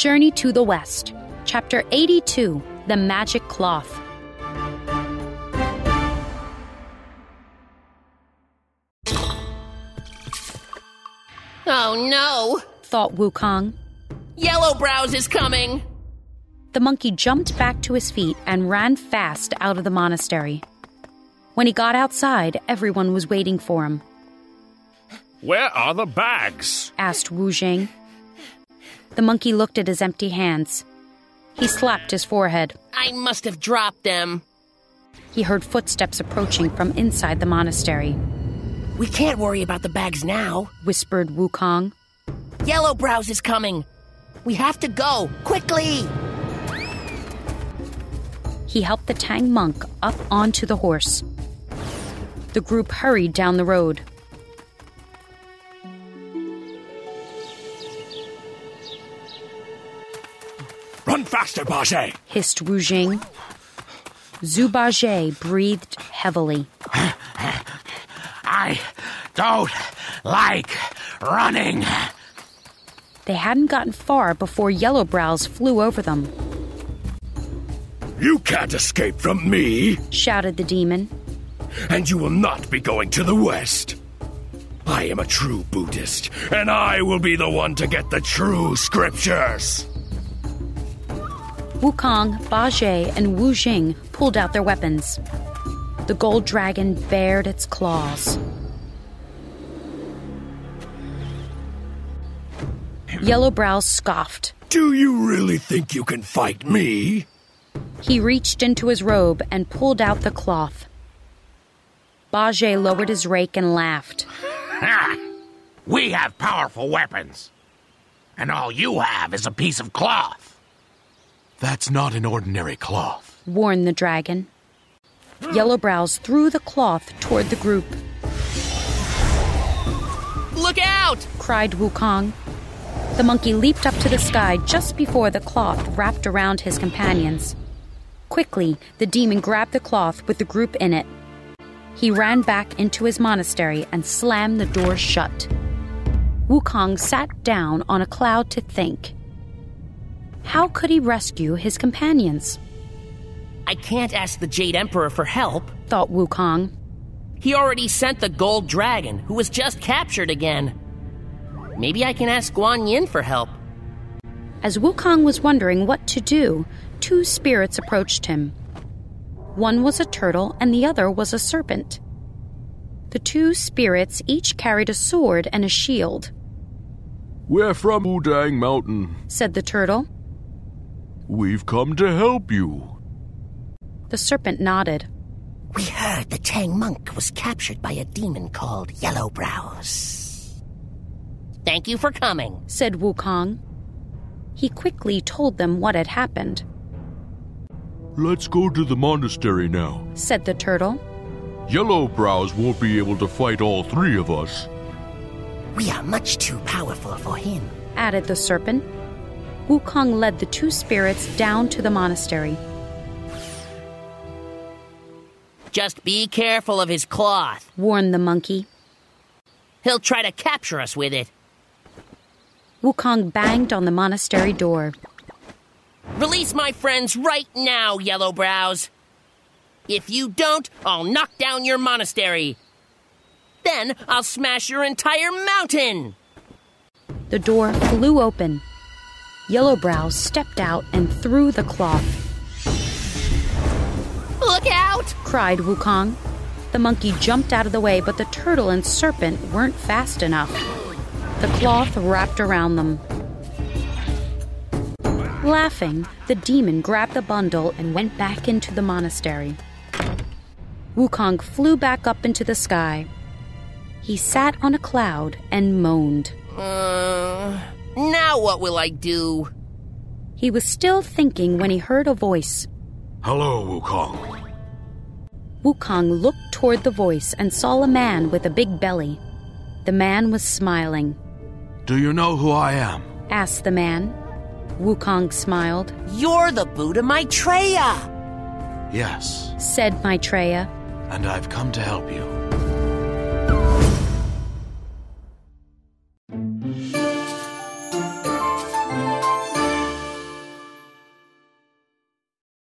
Journey to the West, Chapter 82 The Magic Cloth. Oh no! Thought Wukong. Yellow Brows is coming! The monkey jumped back to his feet and ran fast out of the monastery. When he got outside, everyone was waiting for him. Where are the bags? asked Wu Jing. The monkey looked at his empty hands. He slapped his forehead. I must have dropped them. He heard footsteps approaching from inside the monastery. We can't worry about the bags now. Whispered Wukong. Yellow Brows is coming. We have to go, quickly! He helped the Tang monk up onto the horse. The group hurried down the road. Run faster, Bajie! hissed Wu Jing. Zhu Bajie breathed heavily. I don't like running. They hadn't gotten far before Yellow Brows flew over them, You can't escape from me, shouted the demon. and you will not be going to the West. I am a true Buddhist, and I will be the one to get the true scriptures. Wukong, Bajie, and Wu Jing pulled out their weapons. The gold dragon bared its claws. Yellow Brows scoffed. Do you really think you can fight me? He reached into his robe and pulled out the cloth. Bajie lowered his rake and laughed. We have powerful weapons. And all you have is a piece of cloth. That's not an ordinary cloth. warned the dragon. Yellow Brows threw the cloth toward the group, Look out! cried Wukong. The monkey leaped up to the sky just before the cloth wrapped around his companions. Quickly, the demon grabbed the cloth with the group in it. He ran back into his monastery and slammed the door shut. Wukong sat down on a cloud to think. How could he rescue his companions? I can't ask the Jade Emperor for help. thought Wukong. He already sent the Gold Dragon, who was just captured again. Maybe I can ask Guan Yin for help. As Wukong was wondering what to do, two spirits approached him. One was a turtle and the other was a serpent. The two spirits each carried a sword and a shield, We're from Wudang Mountain. said the turtle. We've come to help you. The serpent nodded. We heard the Tang monk was captured by a demon called Yellow Brows. Thank you for coming. said Wukong. He quickly told them what had happened, Let's go to the monastery now. said the turtle. Yellow Brows won't be able to fight all three of us. We are much too powerful for him. added the serpent. Wukong led the two spirits down to the monastery. Just be careful of his cloth. warned the monkey. He'll try to capture us with it. Wukong banged on the monastery door. Release my friends right now, Yellow Brows. If you don't, I'll knock down your monastery. Then I'll smash your entire mountain. The door flew open. Yellow Brows stepped out and threw the cloth, Look out! cried Wukong. The monkey jumped out of the way, but the turtle and serpent weren't fast enough. The cloth wrapped around them. Laughing, the demon grabbed the bundle and went back into the monastery. Wukong flew back up into the sky. He sat on a cloud and moaned. Uh, now what will I do? He was still thinking when he heard a voice. Hello, Wukong. Wukong looked toward the voice and saw a man with a big belly. The man was smiling. Do you know who I am? Asked the man. Wukong smiled. You're the Buddha Maitreya! Yes, Said Maitreya. and I've come to help you.